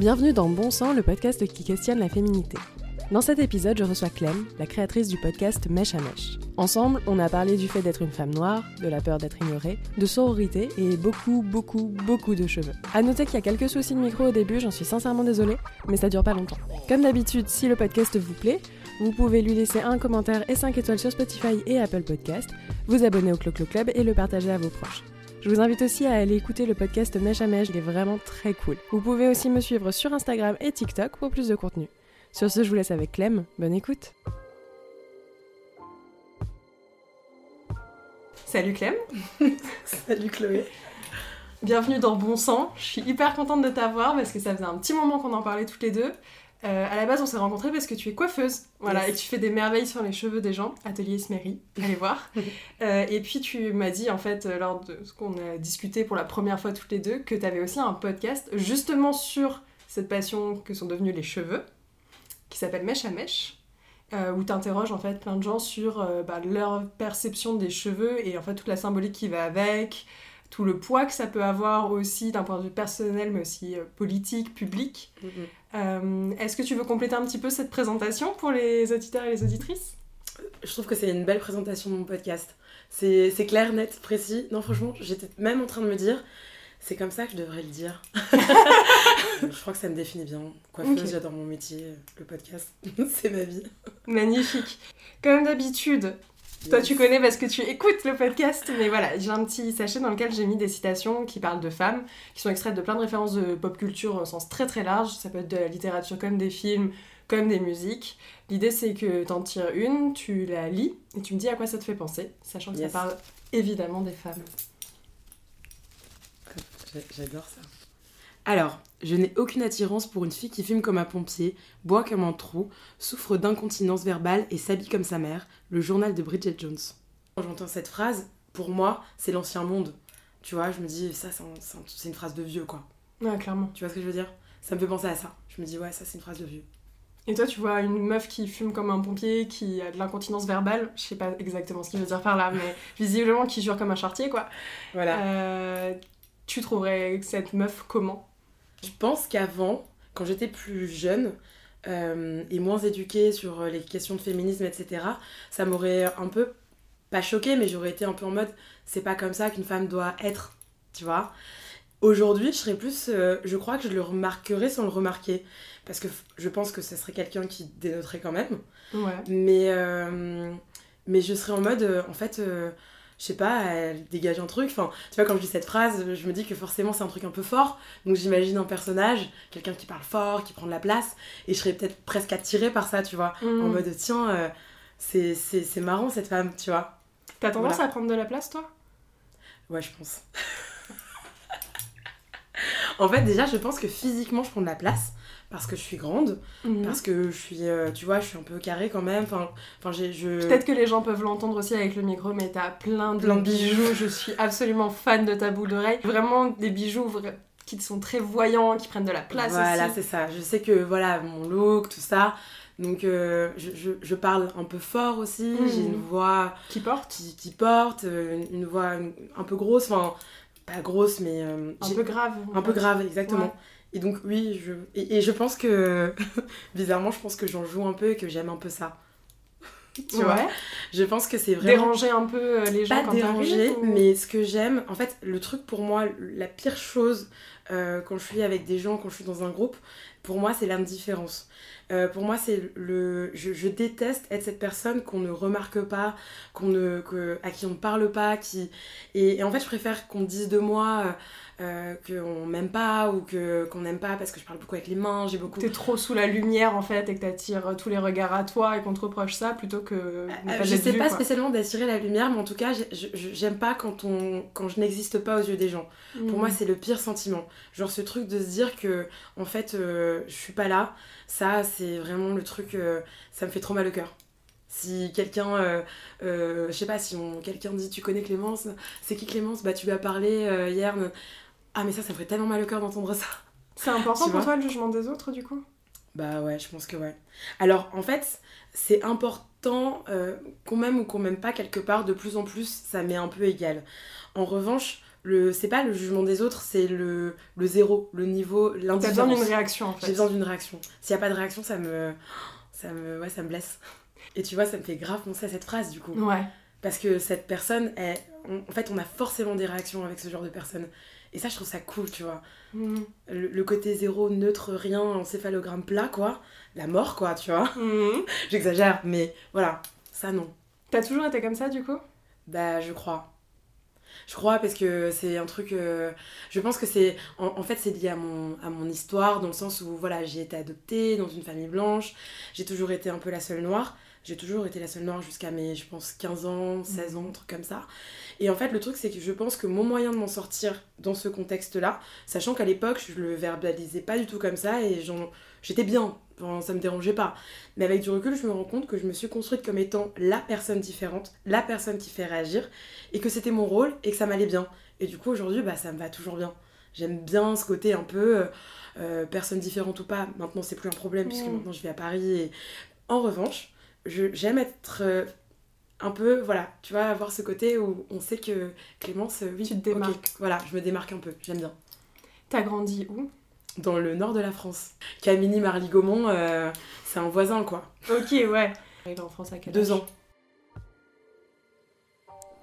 Bienvenue dans Bon Sang, le podcast qui questionne la féminité. Dans cet épisode, je reçois Clem, la créatrice du podcast Mèche à Mèche. Ensemble, on a parlé du fait d'être une femme noire, de la peur d'être ignorée, de sororité et beaucoup, beaucoup, beaucoup de cheveux. À noter qu'il y a quelques soucis de micro au début, j'en suis sincèrement désolée, mais ça dure pas longtemps. Comme d'habitude, si le podcast vous plaît, vous pouvez lui laisser un commentaire et 5 étoiles sur Spotify et Apple Podcast, vous abonner au Clo-Clo Club et le partager à vos proches. Je vous invite aussi à aller écouter le podcast Mèche à Mèche, il est vraiment très cool. Vous pouvez aussi me suivre sur Instagram et TikTok pour plus de contenu. Sur ce, je vous laisse avec Clem, bonne écoute Salut Clem Salut Chloé Bienvenue dans Bon Sang, je suis hyper contente de t'avoir parce que ça faisait un petit moment qu'on en parlait toutes les deux. Euh, à la base, on s'est rencontrés parce que tu es coiffeuse, voilà, Yes. et tu fais des merveilles sur les cheveux des gens, Atelier Smery, allez voir. Euh, et puis tu m'as dit, en fait, euh, lors de ce qu'on a discuté pour la première fois toutes les deux, que tu avais aussi un podcast justement sur cette passion que sont devenus les cheveux, qui s'appelle Mèche à Mèche, euh, où tu interroges en fait plein de gens sur bah, leur perception des cheveux et en fait toute la symbolique qui va avec, tout le poids que ça peut avoir aussi d'un point de vue personnel, mais aussi euh, politique, public. Euh, Est-ce que tu veux compléter un petit peu cette présentation pour les auditeurs et les auditrices? Je trouve que c'est une belle présentation de mon podcast. C'est clair, net, précis. Non, franchement, j'étais même en train de me dire, c'est comme ça que je devrais le dire. je crois que ça me définit bien. Coiffeuse, Ok. j'adore mon métier, le podcast, c'est ma vie. Magnifique. Comme d'habitude, toi tu connais parce que tu écoutes le podcast, mais voilà, j'ai un petit sachet dans lequel j'ai mis des citations qui parlent de femmes, qui sont extraites de plein de références de pop culture au sens très très large. Ça peut être de la littérature comme des films, comme des musiques. L'idée c'est que t'en tires une, tu la lis et tu me dis à quoi ça te fait penser, sachant que Yes. ça parle évidemment des femmes. J'a- J'adore ça. Alors, je n'ai aucune attirance pour une fille qui fume comme un pompier, boit comme un trou, souffre d'incontinence verbale et s'habille comme sa mère. Le journal de Bridget Jones. Quand j'entends cette phrase, pour moi, c'est l'ancien monde. Tu vois, je me dis, ça, c'est un- c'est un- c'est une phrase de vieux, quoi. Ouais, clairement. Tu vois ce que je veux dire? Ça me fait penser à ça. Je me dis, ouais, ça, c'est une phrase de vieux. Et toi, tu vois une meuf qui fume comme un pompier, qui a de l'incontinence verbale, je sais pas exactement ce qu'il veut dire par là, mais visiblement qui jure comme un chartier, quoi. Voilà. Euh, tu trouverais cette meuf comment? Je pense qu'avant, quand j'étais plus jeune euh, et moins éduquée sur euh, les questions de féminisme, etc., ça m'aurait un peu, pas choqué, mais j'aurais été un peu en mode, c'est pas comme ça qu'une femme doit être, tu vois. Aujourd'hui, je serais plus, euh, je crois que je le remarquerais sans le remarquer, parce que je pense que ce serait quelqu'un qui dénoterait quand même. Ouais. Mais, euh, mais je serais en mode, euh, en fait, je sais pas, elle dégage un truc. Enfin, tu vois, quand je dis cette phrase, je me dis que forcément c'est un truc un peu fort. Donc j'imagine un personnage, quelqu'un qui parle fort, qui prend de la place. Et je serais peut-être presque attirée par ça, tu vois. En Mm. mode, tiens, euh, c'est c'est- c'est marrant cette femme, tu vois. T'as tendance Voilà. à prendre de la place, toi? Ouais, je pense. en fait, déjà, je pense que physiquement, je prends de la place. Parce que je suis grande, Mhm. parce que je suis, euh, tu vois, je suis un peu carrée quand même. Enfin, enfin j'ai, je... Peut-être que les gens peuvent l'entendre aussi avec le micro, mais t'as plein de Plein de bijoux. Je suis absolument fan de ta boule d'oreille. Vraiment des bijoux vra- qui sont très voyants, qui prennent de la place Voilà, c'est ça. Je sais que voilà, mon look, tout ça. Donc, euh, je, je- je parle un peu fort aussi. Mhm. J'ai une voix Qui portent qui, qui porte, euh, une, une voix un peu grosse. Enfin, pas grosse, mais. euh, un peu graves. un peu grave, exactement. Ouais. Et donc, oui, je, et, et je pense que. bizarrement, je pense que j'en joue un peu et que j'aime un peu ça. Tu ouais. vois Je pense que c'est vraiment Déranger un peu euh, les gens pas quand déranger, ou- mais ce que j'aime, en fait, le truc pour moi, la pire chose euh, quand je suis avec des gens, quand je suis dans un groupe, pour moi, c'est l'indifférence. Euh, pour moi, c'est le. Je, je déteste être cette personne qu'on ne remarque pas, qu'on ne, que, à qui on ne parle pas, qui. Et, et en fait, je préfère qu'on dise de moi euh, euh, qu'on m'aime pas ou que qu'on n'aime pas parce que je parle beaucoup avec les mains, j'ai beaucoup. T'es trop sous la lumière en fait et que t'attires tous les regards à toi et qu'on te reproche ça plutôt que Euh, pas je sais pas quoi. spécialement d'attirer la lumière, mais en tout cas, j'aime pas quand, on, quand je n'existe pas aux yeux des gens. Pour moi, c'est le pire sentiment. Genre ce truc de se dire que, en fait, euh, je suis pas là, ça, c'est vraiment le truc, euh, ça me fait trop mal au cœur. Si quelqu'un, euh, euh, je sais pas, si quelqu'un dit tu connais Clémence, c'est qui Clémence? Bah tu lui as parlé euh, hier. Ah mais ça, ça me ferait tellement mal au cœur d'entendre ça. C'est important Tu pour toi le jugement des autres du coup? Bah ouais, je pense que ouais. Alors en fait, c'est important euh, qu'on m'aime ou qu'on m'aime pas quelque part, de plus en plus, ça m'est un peu égal. En revanche, le c'est pas le jugement des autres, c'est le, le zéro, le niveau, T'as l'indifférence. besoin d'une réaction en fait. J'ai besoin d'une réaction. S'il n'y a pas de réaction, ça me, ça me, ouais, ça me blesse. Et tu vois, ça me fait grave penser à cette phrase du coup. Ouais. Parce que cette personne, on- en fait, on a forcément des réactions avec ce genre de personne. Et ça, je trouve ça cool, tu vois. Mhm. Le, le côté zéro, neutre, rien, encéphalogramme plat, quoi. La mort, quoi, tu vois. Mhm. J'exagère, mais voilà. Ça, non. T'as toujours été comme ça du coup? Bah, je crois. Je crois parce que c'est un truc. euh, je pense que c'est. En, en fait, c'est lié à mon, à mon histoire, dans le sens où, voilà, j'ai été adoptée dans une famille blanche. J'ai toujours été un peu la seule noire. J'ai toujours été la seule noire jusqu'à mes, je pense, 15 ans, 16 ans, un truc comme ça. Et en fait, le truc, c'est que je pense que mon moyen de m'en sortir dans ce contexte-là, sachant qu'à l'époque, je le verbalisais pas du tout comme ça et j'étais bien, Enfin, ça me dérangeait pas. Mais avec du recul, je me rends compte que je me suis construite comme étant la personne différente, la personne qui fait réagir, et que c'était mon rôle et que ça m'allait bien. Et du coup, aujourd'hui, bah, ça me va toujours bien. J'aime bien ce côté un peu euh, euh, personne différente ou pas. Maintenant, c'est plus un problème puisque maintenant je vis à Paris. Et... En revanche, j'aime être euh, un peu, voilà, tu vois, avoir ce côté où on sait que Clémence, euh, oui, Tu te démarques. voilà, je me démarque un peu, j'aime bien. T'as grandi où? Dans le nord de la France. Camini Marly-Gaumont, euh, c'est un voisin, quoi. Ok, ouais. Arrivé en France à quel Deux ans.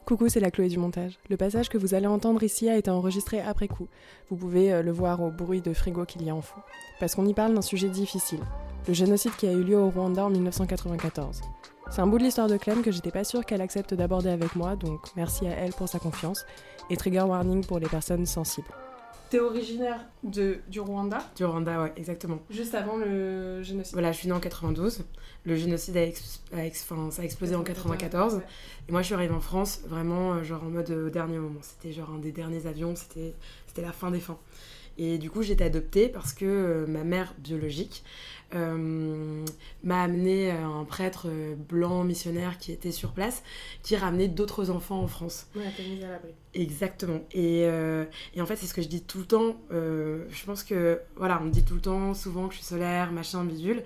Coucou, c'est la Chloé du montage. Le passage que vous allez entendre ici a été enregistré après coup. Vous pouvez euh, le voir au bruit de frigo qu'il y a en fond. Parce qu'on y parle d'un sujet difficile. Le génocide qui a eu lieu au Rwanda en 1994. C'est un bout de l'histoire de Clem que j'étais pas sûre qu'elle accepte d'aborder avec moi, donc merci à elle pour sa confiance. Et trigger warning pour les personnes sensibles. T'es originaire de, du Rwanda, Du Rwanda, ouais, exactement. juste avant le génocide. Voilà, je suis née en 92. Le génocide a, ex- a ex- enfin, ça a explosé en 94. Et moi, je suis arrivée en France vraiment, euh, genre en mode euh, au dernier moment. C'était genre un des derniers avions, c'était c'était la fin des fins. Et du coup, j'ai été adoptée parce que euh, ma mère biologique euh, m'a amené à un prêtre euh, blanc missionnaire qui était sur place, qui ramenait d'autres enfants en France. Ouais, t'es mise à l'abri. Exactement. Et, euh, et en fait, c'est ce que je dis tout le temps. euh, je pense que, voilà, on me dit tout le temps, souvent que je suis solaire, machin, bidule.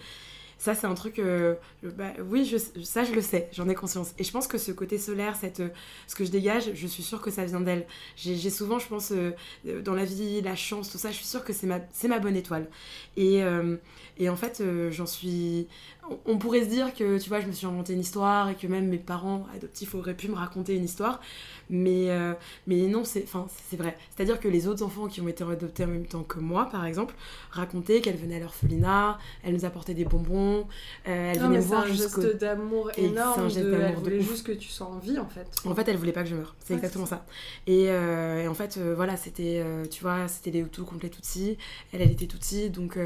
Ça, c'est un truc. euh, bah, oui, ça, je le sais, j'en ai conscience. Et je pense que ce côté solaire, cette, euh, ce que je dégage, je suis sûre que ça vient d'elle. J'ai souvent, je pense, euh, dans la vie, la chance, tout ça, je suis sûre que c'est ma, ma bonne étoile. Et, en fait, j'en suis. On, pourrait se dire que, tu vois, je me suis inventé une histoire et que même mes parents adoptifs auraient pu me raconter une histoire. Mais, euh, mais non, c'est enfin, c'est vrai. C'est-à-dire que les autres enfants qui ont été adoptés en même temps que moi, par exemple, racontaient qu'elles venaient à l'orphelinat, elles nous apportaient des bonbons, euh, elles Non, venaient me voir un jusqu'au... geste d'amour Et c'est énorme. un geste d'amour Elle de juste que tu sois en vie en fait. En fait, elle voulait pas que je meure. C'est Ouais, exactement ça. Et, euh, et en fait, voilà, c'était, tu vois, c'était les Hutus contre les Tutsis. Elle, elle était Tutsi, donc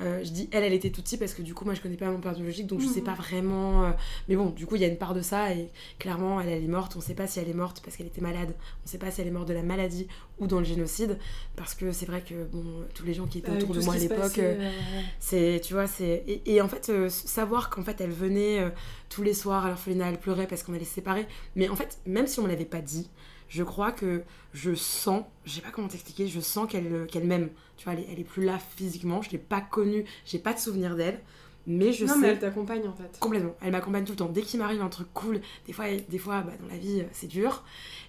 euh, euh, je dis elle, elle était Tutsi parce que du coup, moi, je connais pas mon père biologique, donc je sais Mhm. pas vraiment. euh, mais bon, du coup, il y a une part de ça et clairement, elle, elle est morte. On sait pas si elle est morte parce qu'elle était malade. On sait pas si elle est morte de la maladie ou dans le génocide, parce que c'est vrai que bon, tous les gens qui étaient Avec autour de tout moi à l'époque. euh, euh, c'est, tu vois, c'est... Et, et en fait, euh, savoir qu'en fait, elle venait euh, tous les soirs à l'orphelinat, elle pleurait parce qu'on allait se séparer. Mais en fait, même si on ne l'avait pas dit, je crois que je sens, je sais pas comment t'expliquer, je sens qu'elle, euh, qu'elle m'aime. Tu vois, elle est, elle est plus là physiquement, je l'ai pas connue, j'ai pas de souvenir d'elle. Mais je non, sais... mais elle t'accompagne en fait. Complètement. Elle m'accompagne tout le temps. Dès qu'il m'arrive un truc cool, des fois, des fois bah, dans la vie, euh, c'est dur.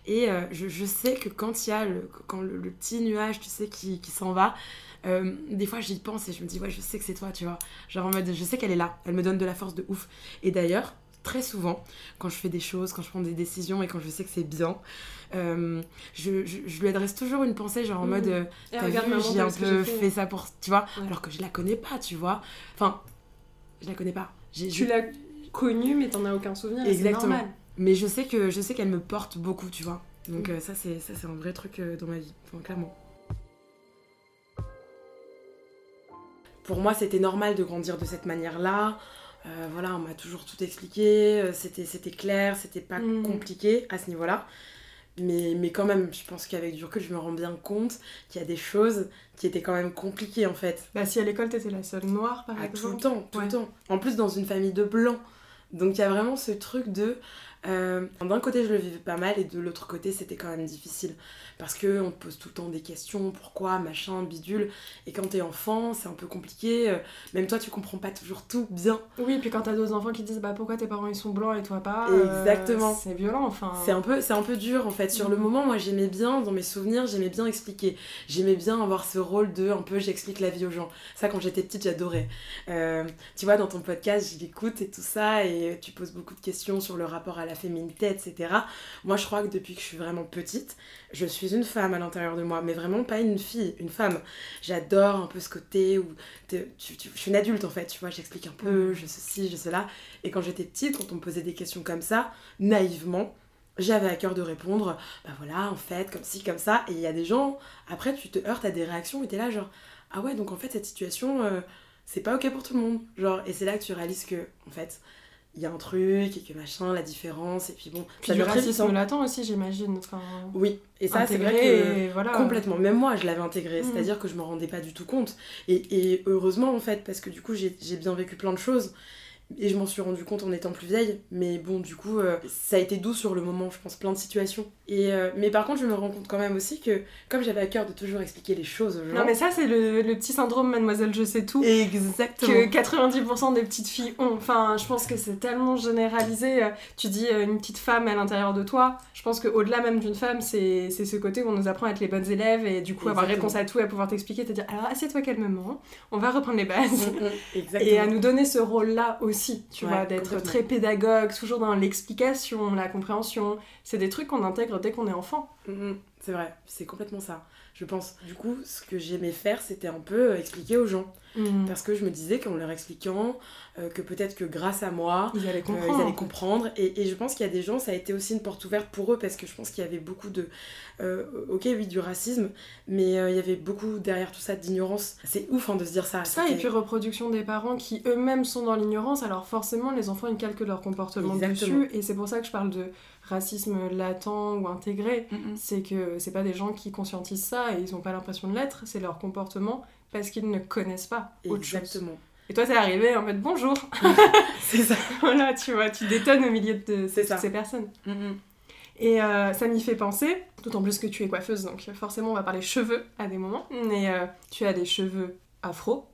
Et euh, je, je sais que quand il y a le, quand le, le petit nuage, tu sais, qui, qui s'en va, euh, des fois, j'y pense et je me dis, ouais, je sais que c'est toi, tu vois. Genre en mode, je sais qu'elle est là. Elle me donne de la force de ouf. Et d'ailleurs, très souvent, quand je fais des choses, quand je prends des décisions et quand je sais que c'est bien, euh, je, je, je lui adresse toujours une pensée, genre en Mhm. mode, euh, T'as vu, j'ai un peu fait. ça pour. Tu vois Ouais. Alors que je la connais pas, tu vois. Enfin, je la connais pas. J'ai- Tu je- l'as connue, mais t'en as aucun souvenir. c'est Exactement. Mais je sais que je sais qu'elle me porte beaucoup, tu vois. Donc Mm. euh, ça c'est ça c'est un vrai truc dans ma vie, enfin, clairement. Pour moi, c'était normal de grandir de cette manière-là. Euh, voilà, on m'a toujours tout expliqué. euh, C'était c'était clair, c'était pas Mm. compliqué à ce niveau-là. Mais, mais quand même, je pense qu'avec du recul, je me rends bien compte qu'il y a des choses qui étaient quand même compliquées en fait. Bah, si à l'école t'étais la seule noire, par Ah, tout exemple. le temps, tout Ouais. le temps. En plus, dans une famille de blancs. Donc il y a vraiment ce truc de. Euh, d'un côté, je le vivais pas mal et de l'autre côté, c'était quand même difficile. Parce que on te pose tout le temps des questions, pourquoi, machin, bidule. Et quand t'es enfant, c'est un peu compliqué. euh, Même toi, tu comprends pas toujours tout bien. Oui, puis quand t'as deux enfants qui disent bah pourquoi tes parents ils sont blancs et toi pas. euh, Exactement. c'est violent, enfin. C'est un peu, c'est un peu dur en fait. Sur le Mhm. moment, moi, j'aimais bien, dans mes souvenirs, j'aimais bien expliquer. J'aimais bien avoir ce rôle de un peu, j'explique la vie aux gens. Ça, quand j'étais petite, j'adorais. Euh, tu vois, dans ton podcast, je l'écoute et tout ça, et tu poses beaucoup de questions sur le rapport à la féminité, etc. Moi, je crois que depuis que je suis vraiment petite, je suis une femme à l'intérieur de moi, mais vraiment pas une fille, une femme. J'adore un peu ce côté où t'es- tu- tu- je suis une adulte en fait, tu vois, j'explique un peu, je ceci, je cela. Et quand j'étais petite, quand on me posait des questions comme ça, naïvement, j'avais à cœur de répondre, bah voilà, en fait, comme ci, comme ça. Et il y a des gens, après, tu te heurtes à des réactions et t'es là, genre, ah ouais, donc en fait, cette situation, euh, c'est pas ok pour tout le monde. Genre, et c'est là que tu réalises que, en fait, il y a un truc et que machin, la différence, et puis bon, Puis ça du racisme latent aussi, j'imagine. Enfin, Oui, et ça, c'est vrai que. et voilà. Complètement, même moi je l'avais intégré, Mhm. c'est-à-dire que je me rendais pas du tout compte. Et, et heureusement en fait, parce que du coup j'ai bien vécu plein de choses et je m'en suis rendu compte en étant plus vieille. Mais bon, du coup, euh, ça a été doux sur le moment, je pense, plein de situations. Et, euh, mais par contre, je me rends compte quand même aussi que comme j'avais à cœur de toujours expliquer les choses aux gens. Non mais ça c'est le, le petit syndrome mademoiselle je sais tout. Exactement. que 90% des petites filles ont. Enfin, je pense que c'est tellement généralisé. Euh, Tu dis une petite femme à l'intérieur de toi. Je pense qu'au-delà même d'une femme, c'est ce côté où on nous apprend à être les bonnes élèves et du coup avoir Exactement. réponse à tout et à pouvoir t'expliquer, te dire alors assieds-toi calmement, on va reprendre les bases. Mm, mm, Exactement. Et à nous donner ce rôle-là aussi, tu Ouais, vois, d'être très pédagogue, toujours dans l'explication, la compréhension. C'est des trucs qu'on intègre dès qu'on est enfant. Mm, mm, C'est vrai, c'est complètement ça. Je pense. Du coup, ce que j'aimais faire, c'était un peu euh, expliquer aux gens. Parce que je me disais qu'en leur expliquant, euh, que peut-être que grâce à moi, Ils allaient Euh, comprendre. ils allaient comprendre. Et, et je pense qu'il y a des gens, ça a été aussi une porte ouverte pour eux parce que je pense qu'il y avait beaucoup de. euh, ok, oui, du racisme, mais euh, il y avait beaucoup derrière tout ça d'ignorance. C'est ouf hein, de se dire ça. Ça, et puis reproduction des parents qui eux-mêmes sont dans l'ignorance, alors forcément les enfants ils calquent leur comportement Exactement. dessus, et c'est pour ça que je parle de racisme latent ou intégré. Mm, mm. C'est que c'est pas des gens qui conscientisent ça et ils ont pas l'impression de l'être, c'est leur comportement parce qu'ils ne connaissent pas autre chose. Exactement. Et toi t'es arrivé en mode bonjour, C'est ça. voilà tu vois, tu détonnes au milieu de toutes ça. ces personnes. Mm, mm. Et euh, ça m'y fait penser, d'autant plus que tu es coiffeuse, donc forcément on va parler cheveux à des moments. Mais euh, tu as des cheveux afro.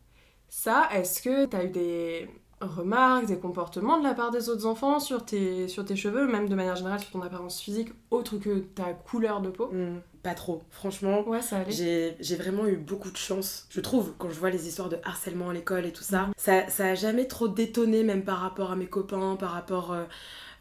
Ça, est-ce que tu as eu des remarques, des comportements de la part des autres enfants sur tes, sur tes cheveux, même de manière générale sur ton apparence physique, autre que ta couleur de peau Mm, Pas trop. Franchement, Ouais, ça allait. J'ai j'ai vraiment eu beaucoup de chance, je trouve, quand je vois les histoires de harcèlement à l'école et tout ça. Mhm. Ça, ça a jamais trop détonné, même par rapport à mes copains, par rapport. euh,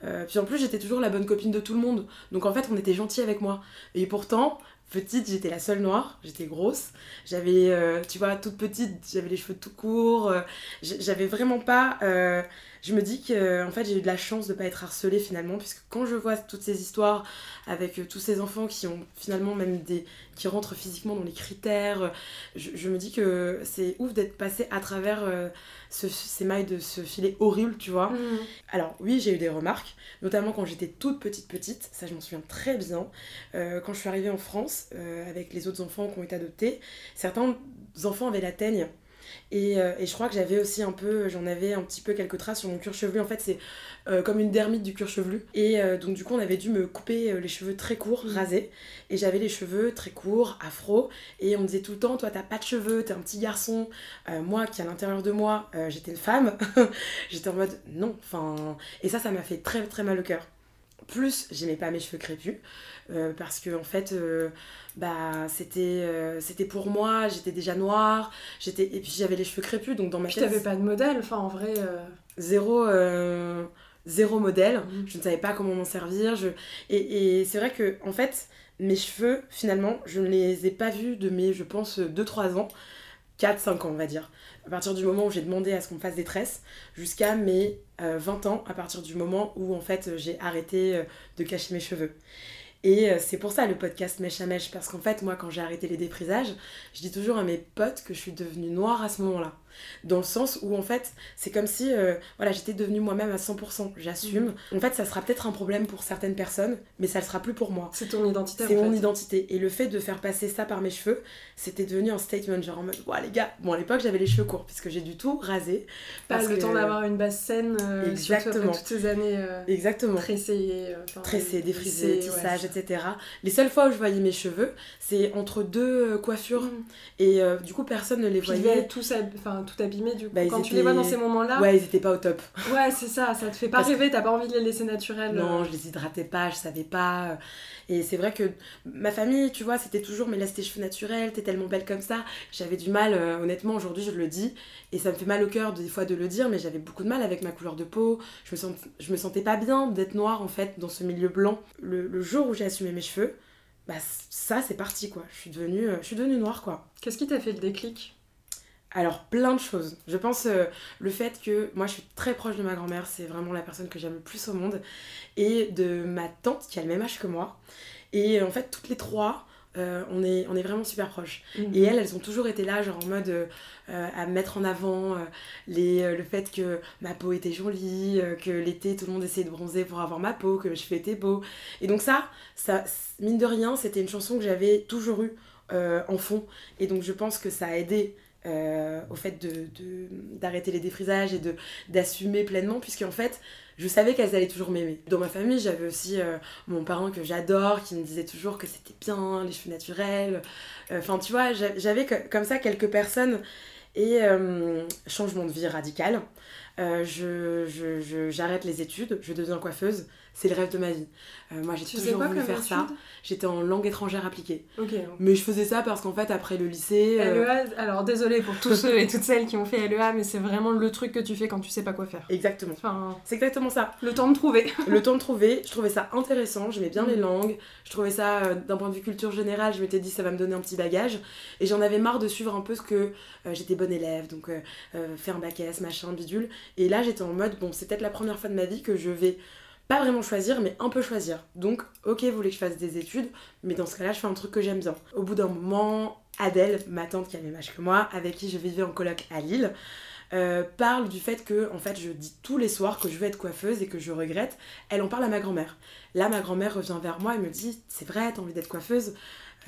euh, puis en plus, j'étais toujours la bonne copine de tout le monde. Donc en fait, on était gentils avec moi. Et pourtant, petite, j'étais la seule noire, j'étais grosse. J'avais, euh, tu vois, toute petite, j'avais les cheveux tout courts. euh, j'avais vraiment pas. Euh, je me dis que en fait j'ai eu de la chance de pas être harcelée finalement puisque quand je vois toutes ces histoires avec euh, tous ces enfants qui ont finalement même des qui rentrent physiquement dans les critères euh, je, je me dis que c'est ouf d'être passé à travers euh, ce- ces mailles de ce filet horrible tu vois Mhm. alors oui, j'ai eu des remarques, notamment quand j'étais toute petite petite, ça je m'en souviens très bien. Euh, quand je suis arrivée en France euh, avec les autres enfants qui ont été adoptés, certains enfants avaient la teigne. Et, euh, et je crois que j'avais aussi un peu, j'en avais un petit peu quelques traces sur mon cuir chevelu. En fait, c'est euh, comme une dermite du cuir chevelu. Et euh, donc, du coup, on avait dû me couper les cheveux très courts, Mhm. rasés. Et j'avais les cheveux très courts, afro. Et on me disait tout le temps, toi, t'as pas de cheveux, t'es un petit garçon. Moi, qui à l'intérieur de moi, j'étais une femme. j'étais en mode, non. Enfin, et ça, ça m'a fait très, très mal au cœur. Plus, j'aimais pas mes cheveux crépus. Euh, parce que, en fait, euh, bah, c'était euh, c'était pour moi. J'étais déjà noire. J'étais et puis j'avais les cheveux crépus. Donc, dans ma Puis tête, t'avais pas de modèle, enfin en vrai. zéro, zéro modèle. Mhm. Je ne savais pas comment m'en servir. Je... Et, et c'est vrai que, en fait, mes cheveux, finalement, je ne les ai pas vus de mes, je pense, 2-3 ans. 4-5 ans, on va dire. À partir du moment où j'ai demandé à ce qu'on me fasse des tresses, jusqu'à mes euh, 20 ans, à partir du moment où, en fait, j'ai arrêté euh, de cacher mes cheveux. Et euh, c'est pour ça le podcast Mèche à Mèche, parce qu'en fait, moi, quand j'ai arrêté les déprisages, je dis toujours à mes potes que je suis devenue noire à ce moment-là. Dans le sens où en fait c'est comme si euh, voilà j'étais devenue moi-même à 100%, j'assume. En fait ça sera peut-être un problème pour certaines personnes, mais ça ne sera plus pour moi. C'est ton identité. C'est mon fait. identité. Et le fait de faire passer ça par mes cheveux, c'était devenu un statement, genre en mode, ouais les gars, bon à l'époque j'avais les cheveux courts, puisque j'ai du tout rasé. Pas parce le que- temps d'avoir une base saine, euh, surtout Exactement. toutes ces années euh, Exactement. tressées. euh, enfin, Tressé, défrisé, lissées, ouais, tissage, ça. etc. Les seules fois où je voyais mes cheveux, c'est entre deux coiffures. Mm. Et euh, du coup, personne ne les Puis voyait. ab- enfin, tout abîmés du coup. Bah, Quand tu les vois dans ces moments-là, ouais, Ouais, ils étaient pas au top. c'est ça, ça te fait pas Parce rêver, t'as pas envie de les laisser naturels. Non, euh. je les hydratais pas, je savais pas. Et c'est vrai que ma famille, tu vois, c'était toujours mais laisse tes cheveux naturels, t'es tellement belle comme ça. J'avais du mal, euh, honnêtement, aujourd'hui je le dis. Et ça me fait mal au cœur des fois de le dire, mais j'avais beaucoup de mal avec ma couleur de peau. Je me, je me sentais pas bien d'être noire en fait dans ce milieu blanc. Le, le jour où j'ai assumé mes cheveux, bah ça c'est parti quoi. Je suis devenue, euh, je suis devenue noire quoi. Qu'est-ce qui t'a fait le déclic? Alors, plein de choses. Je pense euh, le fait que moi je suis très proche de ma grand-mère, c'est vraiment la personne que j'aime le plus au monde, et de ma tante qui a le même âge que moi. Et en fait, toutes les trois, euh, on, est, on est vraiment super proches. Mhm. Et elles, elles ont toujours été là, genre en mode euh, à mettre en avant euh, les, le fait que ma peau était jolie, que l'été tout le monde essayait de bronzer pour avoir ma peau, que mes cheveux étaient beaux. Et donc, ça, ça mine de rien, c'était une chanson que j'avais toujours eue en fond. Et donc, je pense que ça a aidé. Euh, au fait de, de- d'arrêter les défrisages et d'assumer pleinement puisque en fait je savais qu'elles allaient toujours m'aimer. Dans ma famille j'avais aussi euh, mon parent que j'adore qui me disait toujours que c'était bien les cheveux naturels. Euh, enfin tu vois j'a- j'avais co- comme ça quelques personnes et changement de vie radical. Euh, je, j'arrête les études je deviens coiffeuse c'est le rêve de ma vie Euh, moi j'ai toujours quoi voulu faire ça j'étais en langue étrangère appliquée mais je faisais ça parce qu'en fait après le lycée euh, LEA, alors désolé pour tous ceux et toutes celles qui ont fait LEA, mais c'est vraiment le truc que tu fais quand tu sais pas quoi faire. exactement Enfin, c'est exactement ça le temps de trouver. le temps de trouver, je trouvais ça intéressant, j'aimais bien Mm. les langues, je trouvais ça euh, d'un point de vue culture générale, je m'étais dit ça va me donner un petit bagage et j'en avais marre de suivre un peu ce que j'étais bonne élève, donc faire un bac S, machin, bidule. Et là j'étais en mode bon, c'est peut-être la première fois de ma vie que je vais pas vraiment choisir, mais un peu choisir. Donc, ok, vous voulez que je fasse des études, mais dans ce cas-là, je fais un truc que j'aime bien. Au bout d'un moment, Adèle, ma tante qui a le même âge que moi, avec qui je vivais en coloc à Lille, euh, parle du fait que, en fait, je dis tous les soirs que je veux être coiffeuse et que je regrette. Elle en parle à ma grand-mère. Là, ma grand-mère revient vers moi et me dit C'est vrai, t'as envie d'être coiffeuse?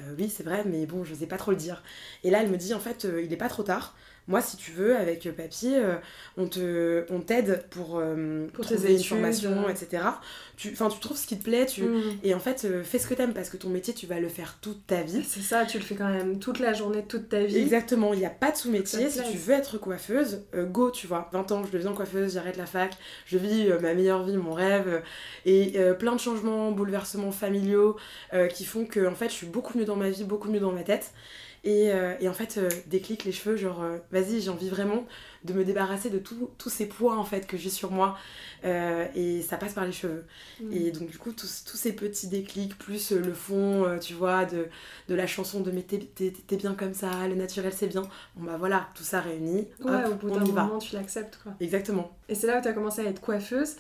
Euh, Oui, c'est vrai, mais bon, je sais pas trop le dire. Et là, elle me dit En fait, euh, il est pas trop tard. Moi, si tu veux, avec euh, papy, euh, on te, on t'aide pour, euh, Pour tes trouver une formation, etc. Tu, enfin, tu trouves ce qui te plaît, tu, Mm. et en fait, euh, fais ce que t'aimes parce que ton métier, tu vas le faire toute ta vie. C'est ça, tu le fais quand même toute la journée, toute ta vie. Exactement, il n'y a pas de sous-métier. Si tu veux être coiffeuse, go, tu vois. 20 ans, je deviens coiffeuse, j'arrête la fac, je vis ma meilleure vie, mon rêve. et plein de changements, bouleversements familiaux qui font que en fait, je suis beaucoup mieux dans ma vie, beaucoup mieux dans ma tête. Et, euh, et en fait, euh, déclic les cheveux, genre, euh, vas-y, j'ai envie vraiment de me débarrasser de tous ces poids en fait que j'ai sur moi. Et ça passe par les cheveux. Mm. Et donc du coup, tous, tous ces petits déclics, plus le fond, tu vois, de, de la chanson de mais t'es, bien comme ça, le naturel c'est bien. Bon bah voilà, tout ça réuni, Ouais, hop, au bout d'un y va. moment, tu l'acceptes, quoi. Exactement. Et c'est là où tu as commencé à être coiffeuse.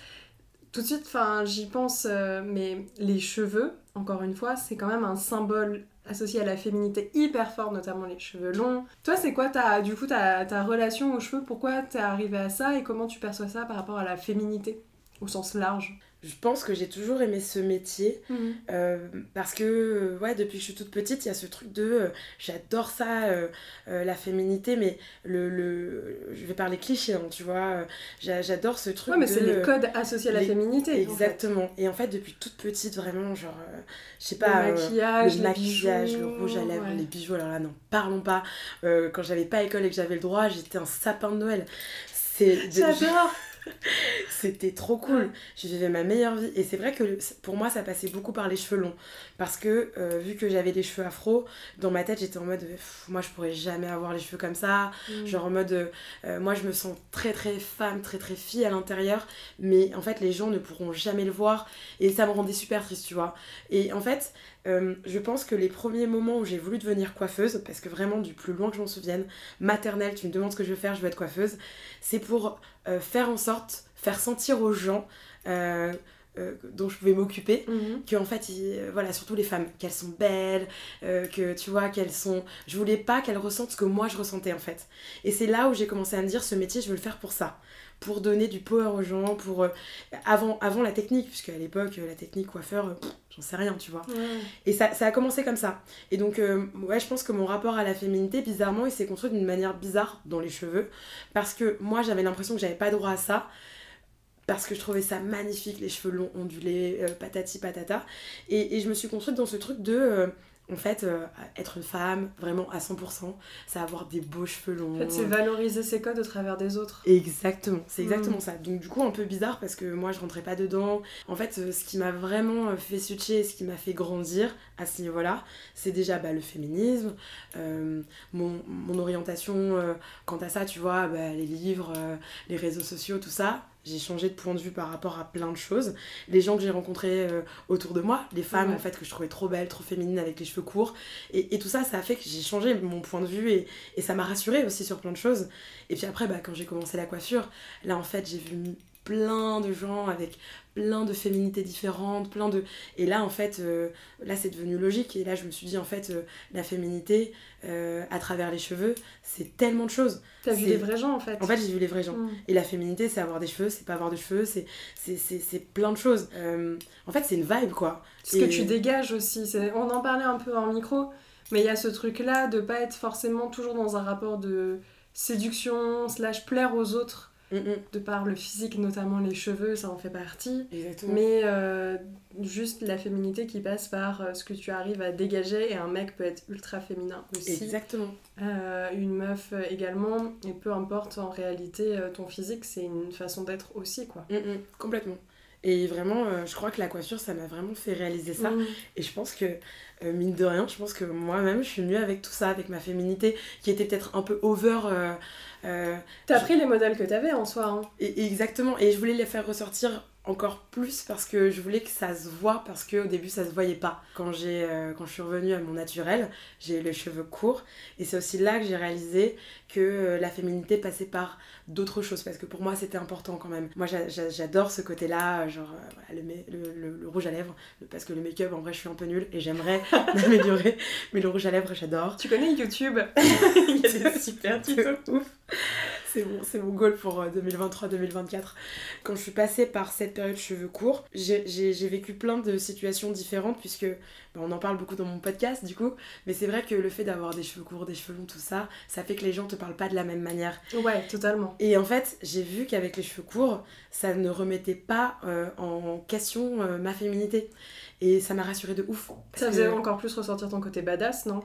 Tout de suite, j'y pense, euh, mais les cheveux, encore une fois, c'est quand même un symbole associé à la féminité hyper fort, notamment les cheveux longs. Toi, c'est quoi ta, du coup ta, ta relation aux cheveux? Pourquoi t'es arrivée à ça et comment tu perçois ça par rapport à la féminité au sens large? Je pense que j'ai toujours aimé ce métier euh, parce que, euh, ouais, depuis que je suis toute petite, il y a ce truc de euh, j'adore ça, euh, la féminité, mais le, le. Je vais parler cliché, hein, tu vois, j'a- j'adore ce truc Ouais, mais c'est les codes associés à la les- féminité. en fait. Exactement. Et en fait, depuis toute petite, vraiment, genre, je sais Le pas. euh, maquillage, le maquillage, bijoux, le rouge à lèvres, ouais. les bijoux, alors là, n'en parlons pas. Quand j'avais pas école et que j'avais le droit, j'étais un sapin de Noël. C'est, J'adore c'était trop cool. Je vivais ma meilleure vie. Et c'est vrai que pour moi, ça passait beaucoup par les cheveux longs. Parce que, euh, vu que j'avais les cheveux afro, dans ma tête, j'étais en mode, moi, je pourrais jamais avoir les cheveux comme ça. Mm. Genre en mode, euh, euh, moi, je me sens très, très femme, très, très fille à l'intérieur. Mais en fait, les gens ne pourront jamais le voir. Et ça me rendait super triste, tu vois. Et en fait, euh, je pense que les premiers moments où j'ai voulu devenir coiffeuse, parce que vraiment du plus loin que je m'en souvienne, maternelle, tu me demandes ce que je veux faire, je veux être coiffeuse, c'est pour euh, faire en sorte, faire sentir aux gens euh, euh, dont je pouvais m'occuper Mhm. que en fait il- voilà surtout les femmes qu'elles sont belles que tu vois qu'elles sont je voulais pas qu'elles ressentent ce que moi je ressentais en fait et c'est là où j'ai commencé à me dire ce métier je veux le faire pour ça pour donner du power aux gens pour euh, avant avant la technique puisque à l'époque euh, la technique coiffeur euh, j'en sais rien tu vois Ouais. et ça, ça a commencé comme ça. Et donc, euh, ouais, je pense que mon rapport à la féminité, bizarrement, il s'est construit d'une manière bizarre dans les cheveux. Parce que moi, j'avais l'impression que j'avais pas droit à ça. Parce que je trouvais ça magnifique, les cheveux longs, ondulés, euh, patati patata. Et, et je me suis construite dans ce truc de. euh, en fait, euh, être une femme, vraiment à 100%, c'est avoir des beaux cheveux longs. En fait, c'est valoriser ses codes au travers des autres. Exactement, c'est exactement Mm. ça. Donc du coup un peu bizarre parce que moi je rentrais pas dedans. En fait euh, ce qui m'a vraiment euh, fait switcher, ce qui m'a fait grandir à ce niveau-là, c'est déjà bah, le féminisme, euh, mon, mon orientation euh, quant à ça, tu vois, bah, les livres, les réseaux sociaux, tout ça. J'ai changé de point de vue par rapport à plein de choses. Les gens que j'ai rencontrés euh, autour de moi, les femmes Ouais. en fait que je trouvais trop belles, trop féminines avec les cheveux courts. Et, et tout ça, ça a fait que j'ai changé mon point de vue et, et ça m'a rassurée aussi sur plein de choses. Et puis après, bah, quand j'ai commencé la coiffure, là en fait j'ai vu plein de gens avec plein de féminités différentes, plein de... Et là en fait, euh, là c'est devenu logique. Et là je me suis dit en fait, euh, la féminité euh, à travers les cheveux, c'est tellement de choses. T'as vu les vrais gens en fait. En fait j'ai vu les vrais gens. Mm. Et la féminité, c'est avoir des cheveux, c'est pas avoir de cheveux, c'est c'est- plein de choses. En fait, c'est une vibe, quoi. Ce que tu dégages aussi, on en parlait un peu en micro, mais il y a ce truc-là de pas être forcément toujours dans un rapport de séduction, slash plaire aux autres, Mm, mm. de par le physique, notamment les cheveux, ça en fait partie. Exactement. Mais euh, juste la féminité qui passe par euh, ce que tu arrives à dégager, et un mec peut être ultra féminin aussi. Exactement. Euh, une meuf également, et peu importe en réalité ton physique, c'est une façon d'être aussi quoi. Mm. Complètement. Et vraiment, euh, je crois que la coiffure, ça m'a vraiment fait réaliser ça. Et je pense que, euh, mine de rien, je pense que moi-même, je suis mieux avec tout ça, avec ma féminité, qui était peut-être un peu over. euh, euh, T'as Je- pris les modèles que t'avais en soi. Hein. et, et exactement. Et je voulais les faire ressortir encore plus parce que je voulais que ça se voit, parce qu'au début, ça se voyait pas. Quand, j'ai, euh, quand je suis revenue à mon naturel, j'ai eu les cheveux courts. Et c'est aussi là que j'ai réalisé que euh, la féminité passait par d'autres choses, parce que pour moi, c'était important quand même. Moi, j'a- j'a- j'adore ce côté-là, euh, genre euh, voilà, le, ma- le- le- le rouge à lèvres, parce que le make-up, en vrai, je suis un peu nulle et j'aimerais m'améliorer. Mais le rouge à lèvres, j'adore. Tu connais YouTube? Il y a des super tutos. Ouf. C'est mon, c'est mon goal pour euh, 2023-2024. Quand je suis passée par cette période cheveux courts, j'ai- j'ai j'ai vécu plein de situations différentes puisque on en parle beaucoup dans mon podcast du coup, mais c'est vrai que le fait d'avoir des cheveux courts, des cheveux longs, tout ça, ça fait que les gens te parlent pas de la même manière. Ouais, totalement. Et en fait, j'ai vu qu'avec les cheveux courts, ça ne remettait pas euh, en question euh, ma féminité. Et ça m'a rassurée de ouf. Ça que- faisait encore plus ressortir ton côté badass, non?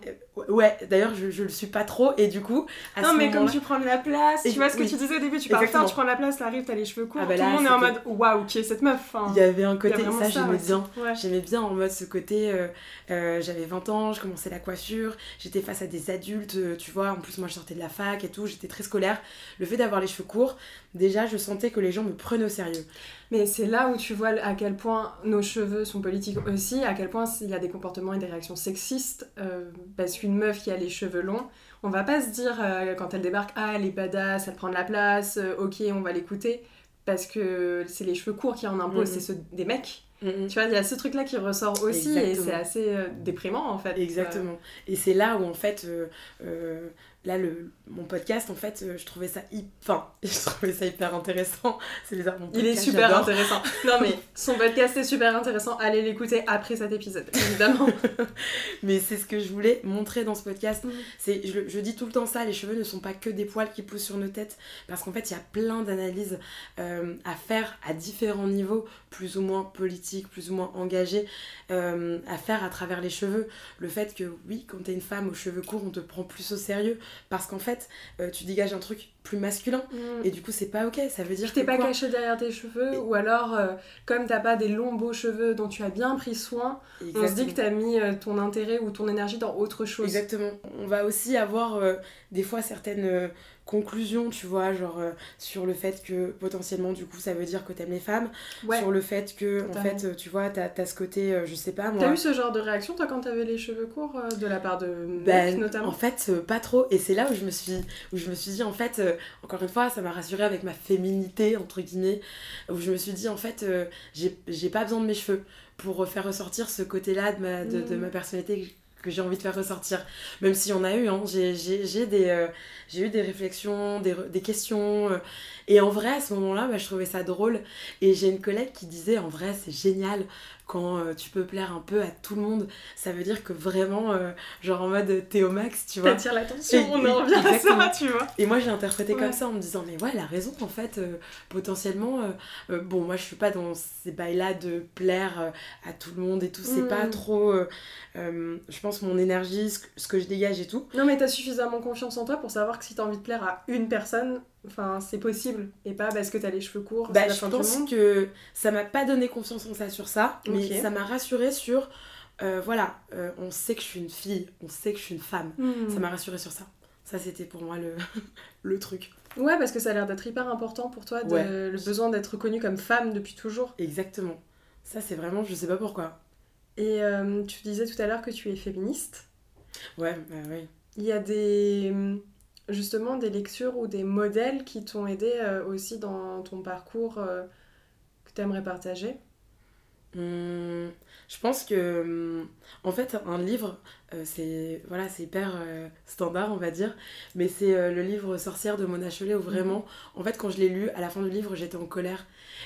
Ouais, d'ailleurs, je, je le suis pas trop, et du coup, à Non, ce mais comme tu prends de la place, Et- tu vois ce que tu disais au début, tu parles, Exactement. putain, tu prends de la place, t'arrives, t'as les cheveux courts, Ah bah tout le monde est en mode waouh, qui est cette meuf Il y avait un côté, ça, j'aimais bien. Ouais. J'aimais bien en mode ce côté, euh, euh, j'avais 20 ans, je commençais la coiffure, j'étais face à des adultes, euh, tu vois, en plus moi je sortais de la fac et tout, j'étais très scolaire. Le fait d'avoir les cheveux courts, déjà je sentais que les gens me prenaient au sérieux. Mais c'est là où tu vois à quel point nos cheveux sont politiques aussi, à quel point il y a des comportements et des réactions sexistes, euh, parce qu'une meuf qui a les cheveux longs, on va pas se dire euh, quand elle débarque, ah elle est badass, elle prend de la place, euh, ok on va l'écouter, parce que c'est les cheveux courts qui en imposent, Mhm. c'est ceux des mecs. Mm, mm. Tu vois, il y a ce truc là qui ressort aussi, et c'est assez déprimant en fait. Exactement. Et c'est là où en fait, là le, mon podcast, en fait, euh, je trouvais ça hyper, enfin, je trouvais ça hyper intéressant. C'est bizarre, mon Il est podcast, super intéressant. Non mais son podcast est super intéressant. Allez l'écouter après cet épisode, évidemment. Mais c'est ce que je voulais montrer dans ce podcast. Mhm. C'est, je, je dis tout le temps ça, les cheveux ne sont pas que des poils qui poussent sur nos têtes, parce qu'en fait, il y a plein d'analyses euh, à faire à différents niveaux, plus ou moins politiques, plus ou moins engagés, euh, à faire à travers les cheveux. Le fait que, oui, quand t'es une femme aux cheveux courts, on te prend plus au sérieux, parce qu'en fait, euh, tu dégages un truc plus masculin, et du coup, c'est pas ok, ça veut dire Tu t'es pas quoi caché derrière tes cheveux, Et- ou alors, euh, comme t'as pas des longs beaux cheveux dont tu as bien pris soin, on se dit que t'as mis euh, ton intérêt ou ton énergie dans autre chose. Exactement. On va aussi avoir des fois certaines conclusions, tu vois, genre euh, sur le fait que potentiellement, du coup, ça veut dire que t'aimes les femmes, Ouais. sur le fait que, en fait, euh, tu vois, t'as as ce côté, euh, je sais pas moi. T'as eu ce genre de réaction toi quand t'avais les cheveux courts de la part de Ben, notamment en fait, pas trop. Et c'est là où je me suis, où je me suis dit, en fait, encore une fois, ça m'a rassurée avec ma féminité, entre guillemets, où je me suis dit, en fait, j'ai j'ai pas besoin de mes cheveux pour faire ressortir ce côté-là de ma, de, de Mm. ma personnalité que j'ai envie de faire ressortir. Même si on a eu, hein, j'ai j'ai- des, euh, eu des réflexions, des, des questions. Et en vrai, à ce moment-là, bah, je trouvais ça drôle. Et j'ai une collègue qui disait, en vrai, c'est génial quand euh, tu peux plaire un peu à tout le monde. Ça veut dire que vraiment, euh, genre en mode Théo Max, tu vois. T'attires l'attention, on en revient à ça, tu vois. Et moi, j'ai interprété Ouais. comme ça en me disant, mais ouais, elle a raison, en fait, euh, potentiellement. bon, moi, je suis pas dans ces bails-là de plaire à tout le monde et tout. C'est Mm. pas trop, euh, euh, je pense, mon énergie, ce que, ce que je dégage et tout. Non, mais t'as suffisamment confiance en toi pour savoir que si t'as envie de plaire à une personne, enfin, c'est possible. Et pas parce que t'as les cheveux courts, Bah, la je pense monde. que ça m'a pas donné confiance en ça sur ça, mais ça m'a rassurée sur, euh, voilà, euh, on sait que je suis une fille, on sait que je suis une femme. Hmm. Ça m'a rassurée sur ça. Ça, c'était pour moi le, le truc. Ouais, parce que ça a l'air d'être hyper important pour toi, de- Ouais. le besoin d'être reconnue comme femme depuis toujours. Exactement. Ça, c'est vraiment, je sais pas pourquoi. Et euh, tu disais tout à l'heure que tu es féministe. Ouais, bah ouais. Il y a des justement des lectures ou des modèles qui t'ont aidé euh, aussi dans ton parcours euh, que tu aimerais partager? Hum, je pense que, hum, en fait, un livre, euh, c'est voilà, c'est hyper euh, standard, on va dire, mais c'est euh, le livre Sorcière de Mona Chollet où vraiment, en fait, quand je l'ai lu, à la fin du livre, j'étais en colère.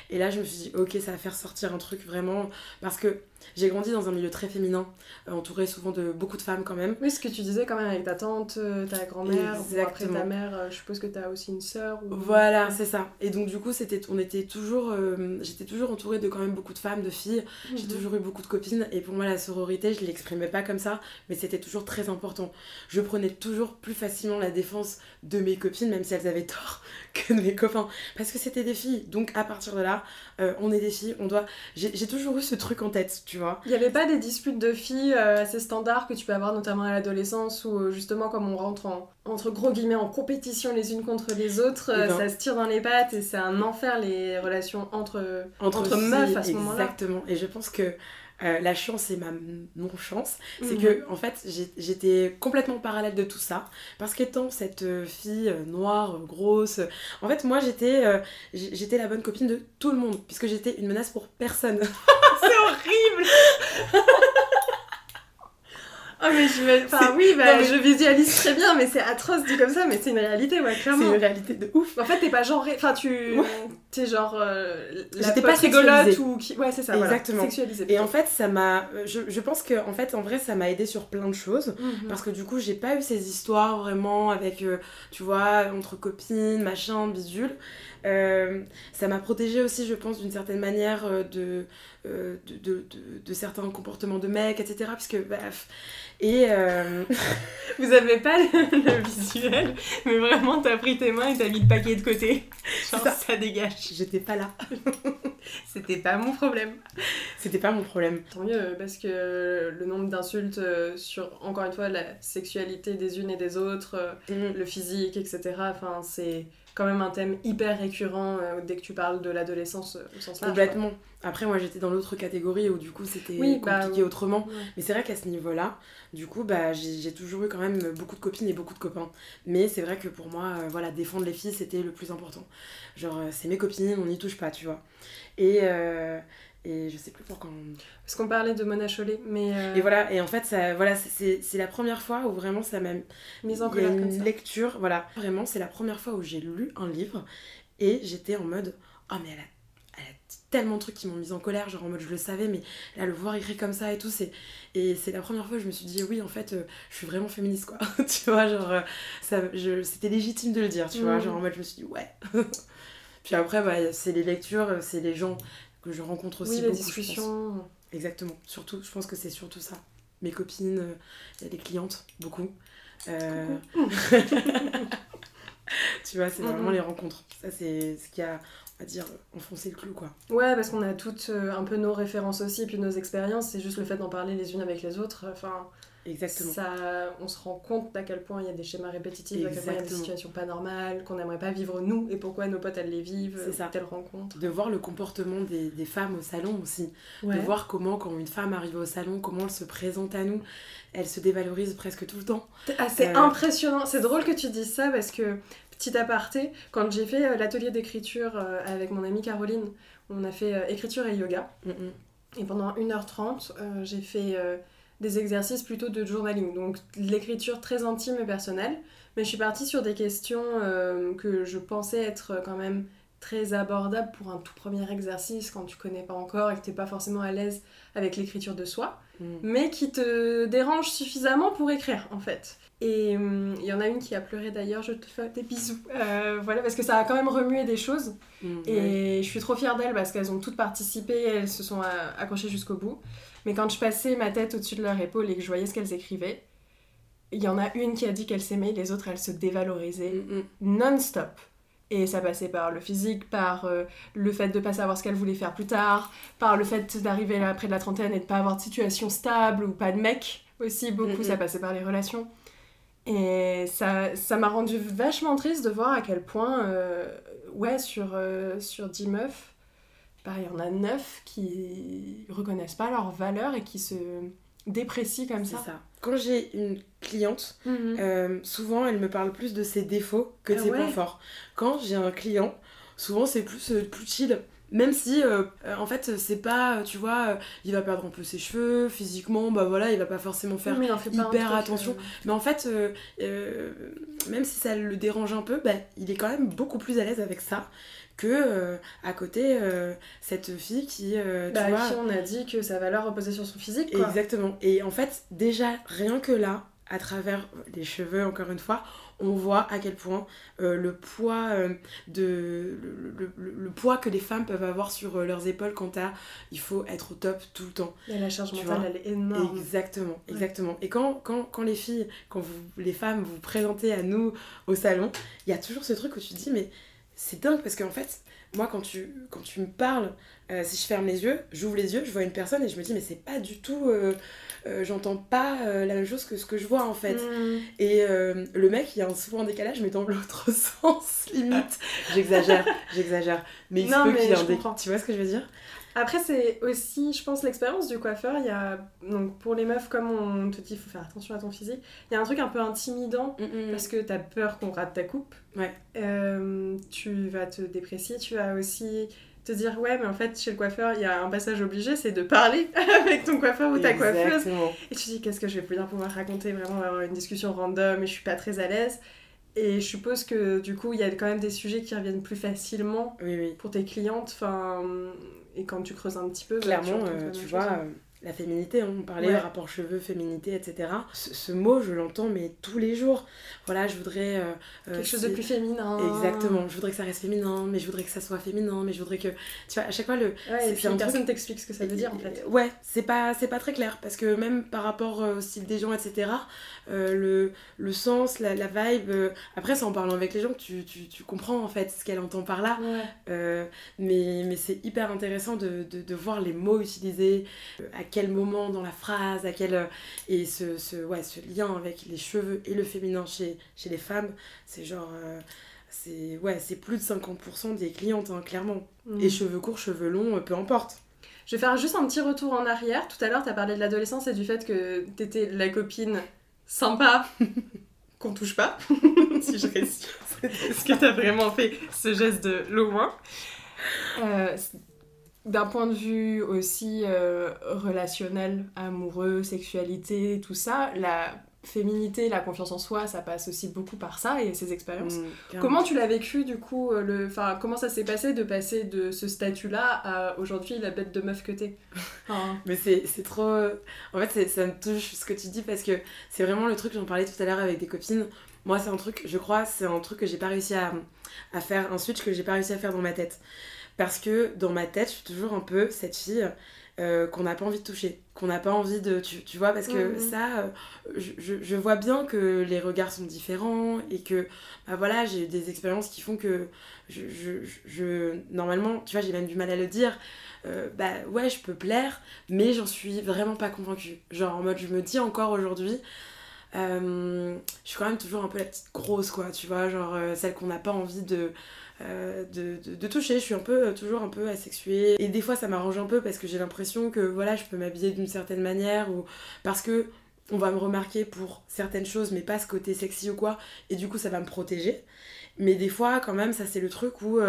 Et là, je me suis dit, ok, ça va faire sortir un truc vraiment. Parce que j'ai grandi dans un milieu très féminin, euh, entouré souvent de beaucoup de femmes quand même. Oui, ce que tu disais quand même avec ta tante, ta grand-mère, après ta mère, je suppose que tu as aussi une sœur. Ou... Voilà, c'est ça. Et donc, du coup, c'était, on était toujours, euh, j'étais toujours entourée de quand même beaucoup de femmes, de filles. J'ai Mhm. toujours eu beaucoup de copines et pour moi la sororité je l'exprimais pas comme ça mais c'était toujours très important. Je prenais toujours plus facilement la défense de mes copines même si elles avaient tort que de mes copains parce que c'était des filles donc à partir de là euh, on est des filles on doit j'ai toujours eu ce truc en tête tu vois Il n'y avait pas des disputes de filles euh, assez standards que tu peux avoir notamment à l'adolescence où euh, justement comme on rentre en, entre gros guillemets en compétition les unes contre les autres, euh, Eh ben. ça se tire dans les pattes et c'est un enfer les relations entre... Entre filles, meufs à ce moment-là. exactement et je pense que euh, la chance et ma non-chance, c'est Mhm. que en fait j'étais complètement parallèle de tout ça parce qu'étant cette euh, fille euh, noire, grosse, en fait moi j'étais euh, j'étais la bonne copine de tout le monde puisque j'étais une menace pour personne. c'est horrible Oh mais je Enfin C'est- oui, bah, non, mais- je visualise très bien, mais c'est atroce dit comme ça, mais c'est une réalité, ouais, c'est clairement. une réalité de ouf. En fait, t'es pas genrée, enfin tu... Ouais. T'es genre euh, la pas rigolote ou qui... Ouais, c'est ça, voilà. Exactement. Sexualisée. Et en fait ça m'a, je, je pense que en fait en vrai ça m'a aidé sur plein de choses. Mhm. Parce que du coup, j'ai pas eu ces histoires vraiment avec, euh, tu vois, entre copines, machin, bidule. Euh, ça m'a protégée aussi, je pense, d'une certaine manière euh, de, euh, de, de, de- de certains comportements de mecs, etc. Puisque, bref. Et. euh, Vous avez pas le, le visuel, mais vraiment t'as pris tes mains et t'as mis le paquet de côté. Genre ça. ça. dégage. J'étais pas là. C'était pas mon problème. C'était pas mon problème. Tant mieux, parce que le nombre d'insultes sur, encore une fois, la sexualité des unes et des autres, Mm. le physique, etc. Enfin, c'est quand même un thème hyper récurrent euh, dès que tu parles de l'adolescence euh, au sens large. Complètement. Après, moi, j'étais dans l'autre catégorie où, du coup, c'était Oui, bah, compliqué autrement. Ouais. Mais c'est vrai qu'à ce niveau-là, du coup, bah, j'ai toujours eu quand même beaucoup de copines et beaucoup de copains. Mais c'est vrai que pour moi, euh, voilà, défendre les filles, c'était le plus important. Genre, c'est mes copines, on n'y touche pas, tu vois. Et, et je sais plus pourquoi. on- Parce qu'on parlait de Mona Chollet, mais euh, Et voilà, et en fait, ça, voilà, c'est- la première fois où vraiment ça m'a. mise en colère comme une ça. lecture, voilà. Vraiment, c'est la première fois où j'ai lu un livre et j'étais en mode, oh, mais elle a, elle a tellement de trucs qui m'ont mise en colère, genre en mode je le savais, mais là, le voir écrit comme ça et tout, c'est. Et c'est la première fois que je me suis dit, oui, en fait, euh, je suis vraiment féministe, quoi. tu vois, genre, euh, ça, c'était légitime de le dire, tu vois, Mhm. genre en mode je me suis dit, ouais. Puis après, bah, c'est les lectures, c'est les gens que je rencontre aussi Oui, les beaucoup. je pense. discussions. Exactement. Surtout, je pense que c'est surtout ça. Mes copines, euh, les clientes, beaucoup. Euh, tu vois, c'est vraiment les rencontres. Ça, c'est ce qui a, on va dire, enfoncé le clou, quoi. Ouais, parce qu'on a toutes euh, un peu nos références aussi, puis nos expériences, c'est juste le fait d'en parler les unes avec les autres. Enfin, Exactement. ça, on se rend compte d'à quel point il y a des schémas répétitifs, à quel point il y a des situations pas normales, qu'on n'aimerait pas vivre nous, et pourquoi nos potes elles les vivent, C'est ça. telle rencontre. De voir le comportement des, des femmes au salon aussi. Ouais. De voir comment, quand une femme arrive au salon, comment elle se présente à nous. Elle se dévalorise presque tout le temps. Ah, c'est Euh, impressionnant. C'est drôle que tu dises ça parce que petit aparté, quand j'ai fait euh, l'atelier d'écriture euh, avec mon amie Caroline, on a fait écriture et yoga. Mm, mm. Et pendant 1h30, euh, j'ai fait euh, des exercices plutôt de journaling, donc de l'écriture très intime et personnelle. Mais je suis partie sur des questions euh, que je pensais être quand même très abordables pour un tout premier exercice quand tu connais pas encore et que t'es pas forcément à l'aise avec l'écriture de soi, Mm. mais qui te dérangent suffisamment pour écrire en fait. Et hum, il y en a une qui a pleuré d'ailleurs, je te fais des bisous. Euh, voilà, parce que ça a quand même remué des choses. Mm, ouais. Et je suis trop fière d'elles parce qu'elles ont toutes participé, elles se sont euh, accrochées jusqu'au bout. Mais quand je passais ma tête au-dessus de leur épaule et que je voyais ce qu'elles écrivaient, il y en a une qui a dit qu'elle s'aimait, les autres elles se dévalorisaient Mm, mm. non-stop. Et ça passait par le physique, par euh, le fait de pas savoir ce qu'elle voulait faire plus tard, par le fait d'arriver là après de la trentaine et de pas avoir de situation stable ou pas de mec aussi, beaucoup, Mhm. ça passait par les relations. Et ça ça m'a rendu vachement triste de voir à quel point, euh, ouais, sur, euh, sur 10 meufs, bah, il y en a 9 qui reconnaissent pas leur valeur et qui se déprécient comme C'est ça. ça. Quand j'ai une cliente, Mhm. euh, souvent elle me parle plus de ses défauts que de Ah ses ouais? points forts. Quand j'ai un client, souvent c'est plus, euh, plus chill. Même si, euh, euh, en fait, c'est pas, euh, tu vois, il va perdre un peu ses cheveux, physiquement, bah voilà, il va pas forcément faire fait hyper attention. Mais en fait, même si ça le dérange un peu, bah, il est quand même beaucoup plus à l'aise avec ça que euh, à côté euh, cette fille qui, euh, tu Bah, vois, qui on a dit que sa valeur reposait sur son physique, quoi. exactement. Et en fait, déjà rien que là, à travers les cheveux, encore une fois, on voit à quel point euh, le poids euh, de le, le- le- le poids que les femmes peuvent avoir sur euh, leurs épaules quand à il faut être au top tout le temps. Et la charge mentale, elle est énorme. Exactement, exactement. Et quand, quand, quand les filles, quand vous, les femmes vous présentez à nous au salon, il y a toujours ce truc où tu te dis, mais c'est dingue parce qu'en fait, moi, quand tu, quand tu me parles, si je ferme les yeux, j'ouvre les yeux, je vois une personne et je me dis, mais c'est pas du tout. Euh, J'entends pas euh, la même chose que ce que je vois en fait. Mm. Et euh, le mec, il y a un, souvent un décalage, mais dans l'autre sens, limite. J'exagère, j'exagère. Mais il se peut qu'il y ait un décalage. Tu vois ce que je veux dire? Après, c'est aussi, je pense, l'expérience du coiffeur. Il y a, donc, pour les meufs, comme on te dit, il faut faire attention à ton physique, il y a un truc un peu intimidant parce que t'as peur qu'on rate ta coupe. Ouais. Euh, tu vas te déprécier, tu vas aussi te dire, ouais, mais en fait, chez le coiffeur, il y a un passage obligé, c'est de parler avec ton coiffeur ou ta coiffeuse. Et tu te dis, qu'est-ce que je vais bien pouvoir raconter Vraiment, avoir une discussion random et je suis pas très à l'aise. Et je suppose que du coup, il y a quand même des sujets qui reviennent plus facilement Oui, oui. pour tes clientes. Enfin, et quand tu creuses un petit peu, bah, Clairement, euh, tu chose. vois, euh, la féminité, hein, on parlait Ouais. rapport cheveux, féminité, etc. Ce, ce mot, je l'entends, mais tous les jours. Voilà, je voudrais. euh, euh, quelque chose de plus féminin. Exactement, je voudrais que ça reste féminin, mais je voudrais que ça soit féminin, mais je voudrais que. Tu vois, à chaque fois, le. Ouais, C'est- et puis c'est un personne t'explique ce que ça veut dire en fait. Ouais, c'est pas, c'est pas très clair, parce que même par rapport euh, au style des gens, etc., euh, le, le sens, la, la vibe. euh, après, c'est en parlant avec les gens que tu, tu, tu comprends en fait ce qu'elle entend par là. Ouais. Mais mais c'est hyper intéressant de, de, de voir les mots utilisés, à quel moment dans la phrase, à quel. euh, et ce, ce, ouais, ce lien avec les cheveux et le féminin chez, chez les femmes, c'est genre. euh, c'est ouais, c'est plus de 50% des clientes, hein, clairement. Mm. Et cheveux courts, cheveux longs, euh, peu importe. Je vais faire juste un petit retour en arrière. Tout à l'heure, t'as parlé de l'adolescence et du fait que t'étais la copine sympa qu'on touche pas. si je réussis. Est-ce que t'as vraiment fait ce geste de loin? Euh, D'un point de vue aussi euh, relationnel, amoureux, sexualité, tout ça, la féminité, la confiance en soi, ça passe aussi beaucoup par ça et ces expériences. Mm. Comment tu l'as vécu du coup euh, le... enfin, Comment ça s'est passé de passer de ce statut-là à aujourd'hui la bête de meuf que t'es? Enfin, Mais c'est trop. En fait, ça me touche ce que tu dis parce que c'est vraiment le truc, j'en parlais tout à l'heure avec des copines. Moi, c'est un truc, je crois, c'est un truc que j'ai pas réussi à, à faire, un switch que j'ai pas réussi à faire dans ma tête. Parce que dans ma tête, je suis toujours un peu cette fille euh, qu'on n'a pas envie de toucher, qu'on n'a pas envie de. Tu, tu vois, parce que ça, euh, je, je- vois bien que les regards sont différents et que, bah voilà, j'ai eu des expériences qui font que je. je, je- normalement, tu vois, j'ai même du mal à le dire. euh, bah ouais, je peux plaire, mais j'en suis vraiment pas convaincue. Genre en mode, je me dis encore aujourd'hui, je suis quand même toujours un peu la petite grosse, quoi, tu vois, genre celle qu'on n'a pas envie de, euh, de, toucher. Je suis un peu, euh, toujours un peu asexuée. Et des fois, ça m'arrange un peu parce que j'ai l'impression que voilà, je peux m'habiller d'une certaine manière ou parce que on va me remarquer pour certaines choses, mais pas ce côté sexy ou quoi, et du coup, ça va me protéger. Mais des fois, quand même, ça c'est le truc où.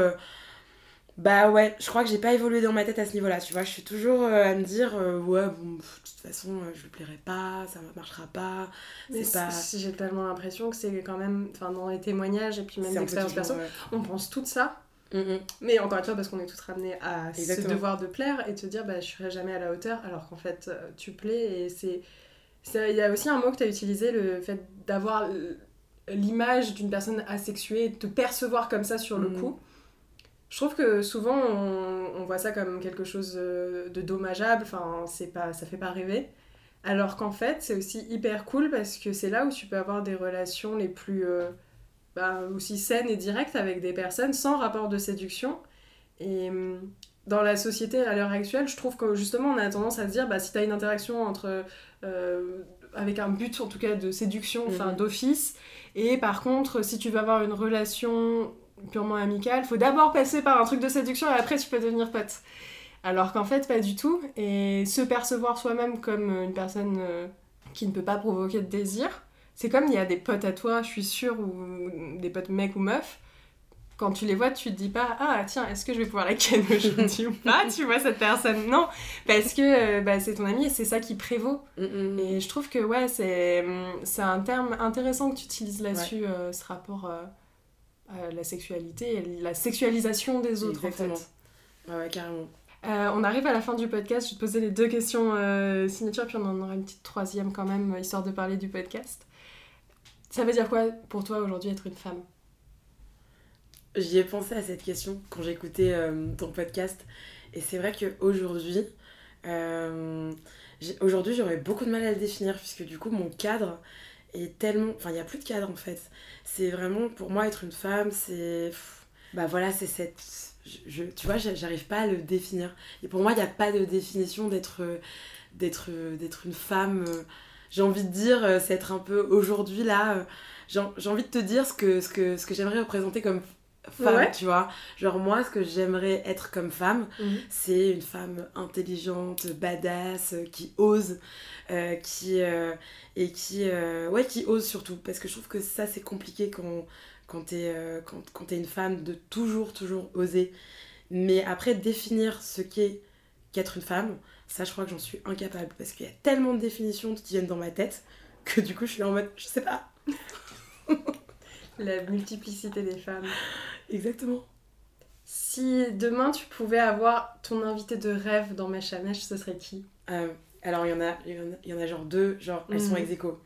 Bah ouais, je crois que j'ai pas évolué dans ma tête à ce niveau-là, tu vois. Je suis toujours euh, à me dire, euh, ouais, bon, pff, de toute façon, euh, je lui plairai pas, ça marchera pas. C'est pas. j'ai tellement l'impression que c'est quand même, enfin dans les témoignages et puis même d'expérience perso, ouais. on pense tout ça. Mm, mm. Mais encore une fois, parce qu'on est tous ramenés à ce devoir de plaire et te dire, bah, je serai jamais à la hauteur, alors qu'en fait, tu plais. Et c'est. Il y a aussi un mot que tu as utilisé, le fait d'avoir l'image d'une personne asexuée, de te percevoir comme ça sur le Mhm. coup. Je trouve que souvent, on, on voit ça comme quelque chose de dommageable, enfin, c'est pas, ça fait pas rêver. Alors qu'en fait, c'est aussi hyper cool parce que c'est là où tu peux avoir des relations les plus euh, bah, aussi saines et directes avec des personnes sans rapport de séduction. Et hum, dans la société à l'heure actuelle, je trouve que justement on a tendance à se dire bah, si tu as une interaction entre, euh, avec un but en tout cas de séduction, enfin Mhm. d'office, et par contre si tu veux avoir une relation purement amicale, faut d'abord passer par un truc de séduction et après tu peux devenir pote. Alors qu'en fait, pas du tout. Et se percevoir soi-même comme une personne euh, qui ne peut pas provoquer de désir, c'est comme il y a des potes à toi, je suis sûre, ou des potes mecs ou meufs. Quand tu les vois, tu te dis pas Ah, tiens, est-ce que je vais pouvoir la ken aujourd'hui ou pas Tu vois cette personne Non, parce que euh, bah, c'est ton ami et c'est ça qui prévaut. Mm, mm. Et je trouve que ouais, c'est hum, c'est un terme intéressant que tu utilises là-dessus, euh, ce rapport euh, à la sexualité et la sexualisation des autres Exactement. en fait. Ouais, ouais, carrément. Euh, on arrive à la fin du podcast, je vais te poser les deux questions euh, signature, puis on en aura une petite troisième quand même, euh, histoire de parler du podcast. Ça veut dire quoi pour toi aujourd'hui être une femme? J'y ai pensé à cette question quand j'écoutais euh, ton podcast. Et c'est vrai qu'aujourd'hui, euh, aujourd'hui j'aurais beaucoup de mal à le définir puisque du coup mon cadre est tellement... Enfin, il n'y a plus de cadre en fait. C'est vraiment, pour moi, être une femme, c'est... Bah voilà, c'est cette... je- tu vois, j'a- j'arrive pas à le définir. Et pour moi, il n'y a pas de définition d'être euh, euh, une femme. euh, J'ai envie de dire, c'est être un peu aujourd'hui là... J'ai envie de te dire ce que, ce que, ce que j'aimerais représenter comme femme, Ouais. tu vois. Genre moi, ce que j'aimerais être comme femme, c'est une femme intelligente, badass, euh, qui ose, euh, qui euh, et qui euh, ouais qui ose surtout parce que je trouve que ça c'est compliqué quand quand t'es quand, quand t'es une femme de toujours toujours oser. Mais après définir ce qu'est qu'être une femme, ça je crois que j'en suis incapable parce qu'il y a tellement de définitions qui viennent dans ma tête que du coup je suis en mode je sais pas La multiplicité des femmes. exactement. Si demain tu pouvais avoir ton invité de rêve dans Mèche à Mèche, ce serait qui? Euh, alors, il y, en a, y en a, il y en a genre deux, genre elles sont Mhm. ex aequo.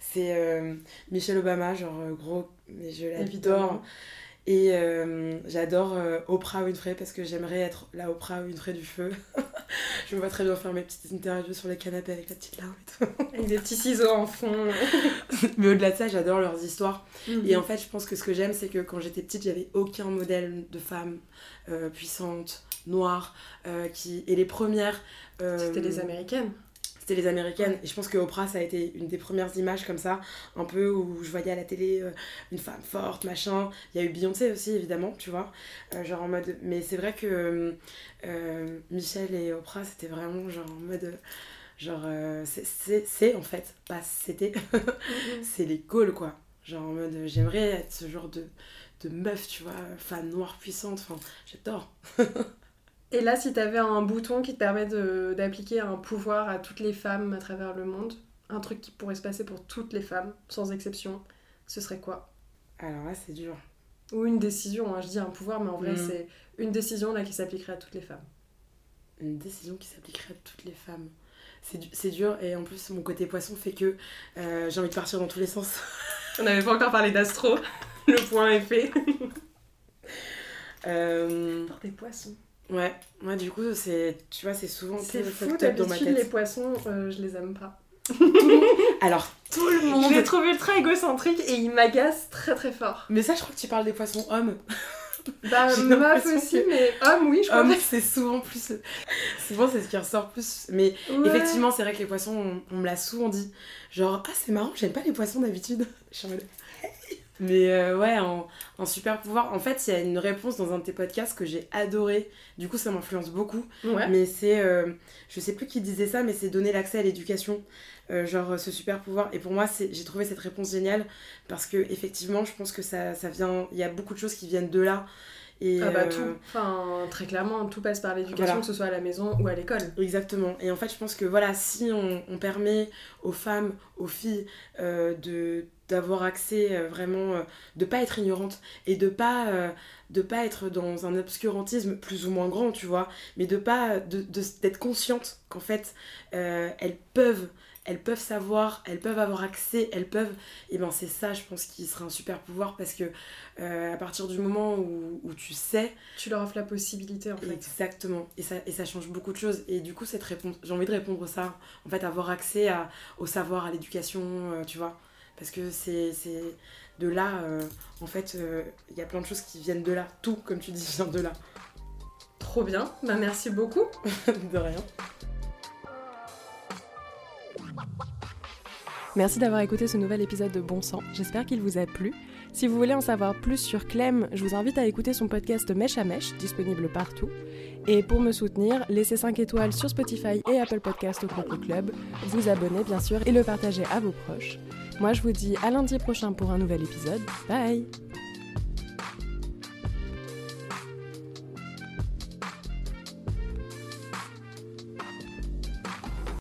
C'est euh, Michelle Obama, genre euh, gros, mais je l'adore. Et euh, j'adore euh, Oprah Winfrey parce que j'aimerais être la Oprah Winfrey du feu. je me vois très bien faire mes petites interviews sur le canapé avec la petite larme et tout. Avec des petits ciseaux en fond. mais au-delà de ça, j'adore leurs histoires. Mhm. Et en fait, je pense que ce que j'aime, c'est que quand j'étais petite, j'avais aucun modèle de femme euh, puissante, noire, qui... et les premières. C'était les américaines. C'était les américaines. Et je pense que Oprah, ça a été une des premières images comme ça, un peu où je voyais à la télé euh, une femme forte, machin. Il y a eu Beyoncé aussi, évidemment, tu vois. Euh, genre en mode. Mais c'est vrai que euh, Michelle et Oprah, c'était vraiment genre en mode. Genre, c'est- en fait, pas c'était, c'est les goals quoi. Genre en mode, j'aimerais être ce genre de, de meuf, tu vois, femme noire puissante, enfin, j'adore. Et là, si t'avais un bouton qui te permet de- d'appliquer un pouvoir à toutes les femmes à travers le monde, un truc qui pourrait se passer pour toutes les femmes, sans exception, ce serait quoi? Alors là, c'est dur. Ou une décision, hein, je dis un pouvoir, mais en vrai, Mhm. c'est une décision là qui s'appliquerait à toutes les femmes. une décision qui s'appliquerait à toutes les femmes. C'est du- C'est dur et en plus mon côté poisson fait que euh, j'ai envie de partir dans tous les sens. On n'avait pas encore parlé d'astro, le point est fait. Euh, Pour des poissons. Ouais, moi du coup c'est tu vois c'est souvent C'est fou, d'habitude, les poissons, euh, je les aime pas. Alors tout le Je les monde. trouve ultra égocentriques et ils m'agacent très très fort. Mais ça je crois que tu parles des poissons hommes. Bah, meuf aussi, que- mais homme, oui, je crois. Hommes c'est souvent plus. Souvent c'est ce qui ressort plus. Mais Ouais. effectivement c'est vrai que les poissons on, on me l'a souvent dit. Genre ah c'est marrant j'aime pas les poissons d'habitude. Je suis en mode, Mais euh, ouais, un, super pouvoir. En fait, il y a une réponse dans un de tes podcasts que j'ai adoré. Du coup, ça m'influence beaucoup. Mais c'est. Euh, je sais plus qui disait ça, mais c'est donner l'accès à l'éducation. Euh, genre ce super pouvoir. Et pour moi, j'ai trouvé cette réponse géniale parce que, effectivement, je pense que ça, ça vient. Il y a beaucoup de choses qui viennent de là. Et ah bah tout, enfin très clairement, tout passe par l'éducation, que ce soit à la maison ou à l'école. Exactement. Et en fait, je pense que voilà, si on, on permet aux femmes, aux filles de d'avoir accès euh, vraiment, euh, de pas être ignorante et de pas, euh, de pas être dans un obscurantisme plus ou moins grand, tu vois, mais de pas, de, d'être consciente qu'en fait, elles peuvent elles peuvent savoir, elles peuvent avoir accès, elles peuvent. Et ben c'est ça, je pense, qui sera un super pouvoir parce que à partir du moment où, où, tu sais. Tu leur offres la possibilité en fait. Exactement. Et ça, et ça change beaucoup de choses. Et du coup, cette réponse, j'ai envie de répondre ça. En fait, avoir accès à, au savoir, à l'éducation, tu vois. Parce que c'est de là, euh, en fait, euh, il y a plein de choses qui viennent de là. Tout, comme tu dis, vient de là. Trop bien, bah merci beaucoup. de rien. Merci d'avoir écouté ce nouvel épisode de Bon Sang, j'espère qu'il vous a plu. Si vous voulez en savoir plus sur Clem, je vous invite à écouter son podcast Mèche à Mèche, disponible partout. Et pour me soutenir, laissez 5 étoiles sur Spotify et Apple Podcast au Coco Club, vous abonner bien sûr et le partager à vos proches. Moi je vous dis à lundi prochain pour un nouvel épisode. Bye